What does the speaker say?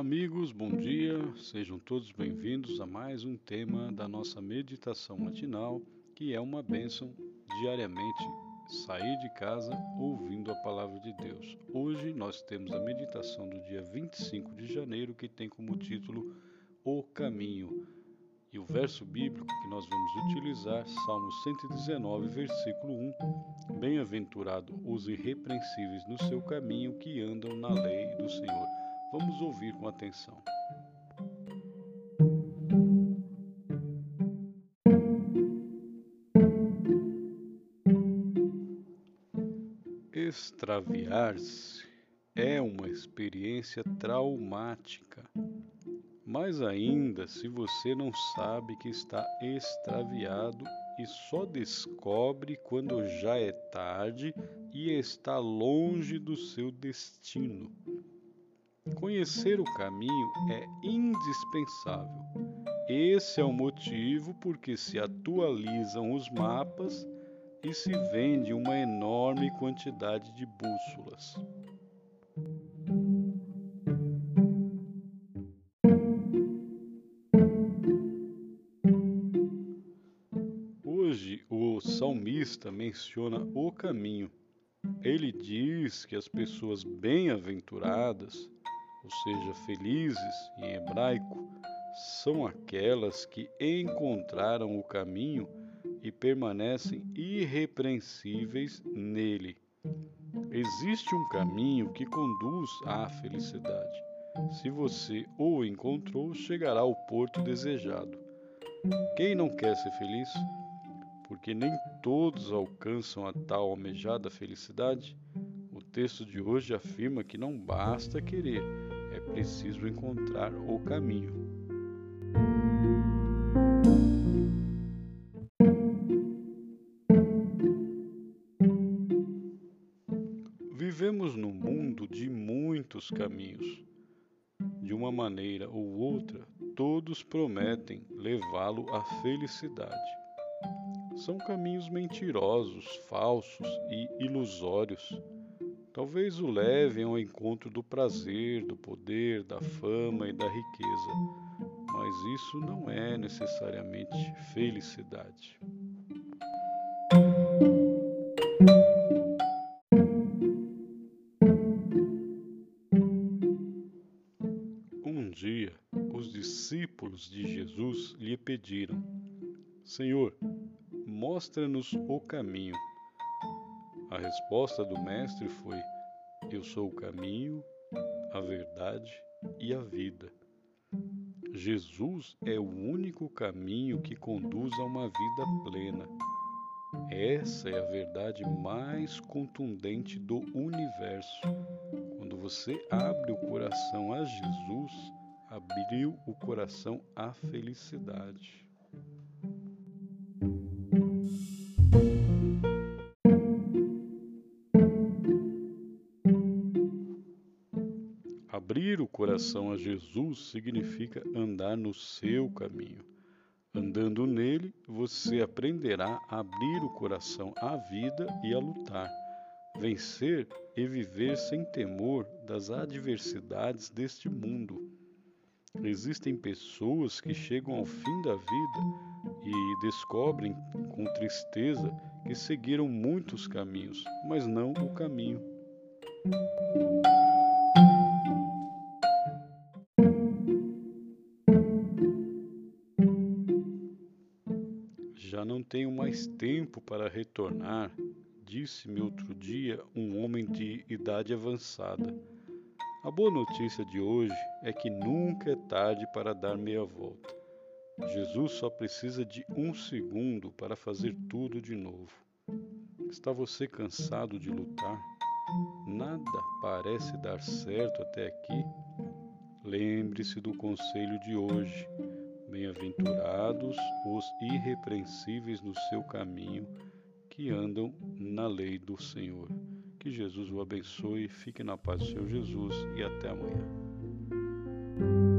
amigos, bom dia. Sejam todos bem-vindos a mais um tema da nossa meditação matinal, que é uma bênção diariamente sair de casa ouvindo a palavra de Deus. Hoje nós temos a meditação do dia 25 de janeiro, que tem como título O Caminho. E o verso bíblico que nós vamos utilizar, Salmo 119, versículo 1: Bem-aventurado os irrepreensíveis no seu caminho que andam na lei do Senhor. Vamos ouvir com atenção. Extraviar-se é uma experiência traumática. Mais ainda se você não sabe que está extraviado e só descobre quando já é tarde e está longe do seu destino. Conhecer o caminho é indispensável. Esse é o motivo porque se atualizam os mapas e se vende uma enorme quantidade de bússolas. Hoje, o salmista menciona o caminho. Ele diz que as pessoas bem-aventuradas ou seja, felizes em hebraico, são aquelas que encontraram o caminho e permanecem irrepreensíveis nele. Existe um caminho que conduz à felicidade. Se você o encontrou, chegará ao porto desejado. Quem não quer ser feliz? Porque nem todos alcançam a tal almejada felicidade. Texto de hoje afirma que não basta querer, é preciso encontrar o caminho. Vivemos num mundo de muitos caminhos. De uma maneira ou outra, todos prometem levá-lo à felicidade. São caminhos mentirosos, falsos e ilusórios talvez o levem ao encontro do prazer, do poder, da fama e da riqueza, mas isso não é necessariamente felicidade. Um dia, os discípulos de Jesus lhe pediram: Senhor, mostra-nos o caminho. A resposta do Mestre foi: Eu sou o caminho, a verdade e a vida. Jesus é o único caminho que conduz a uma vida plena. Essa é a verdade mais contundente do universo. Quando você abre o coração a Jesus, abriu o coração à felicidade. Abrir o coração a Jesus significa andar no seu caminho. Andando nele, você aprenderá a abrir o coração à vida e a lutar, vencer e viver sem temor das adversidades deste mundo. Existem pessoas que chegam ao fim da vida e descobrem com tristeza que seguiram muitos caminhos, mas não o caminho. Já não tenho mais tempo para retornar, disse-me outro dia um homem de idade avançada. A boa notícia de hoje é que nunca é tarde para dar meia volta. Jesus só precisa de um segundo para fazer tudo de novo. Está você cansado de lutar? Nada parece dar certo até aqui? Lembre-se do conselho de hoje. Bem-aventurados os irrepreensíveis no seu caminho, que andam na lei do Senhor. Que Jesus o abençoe, fique na paz do Senhor Jesus e até amanhã.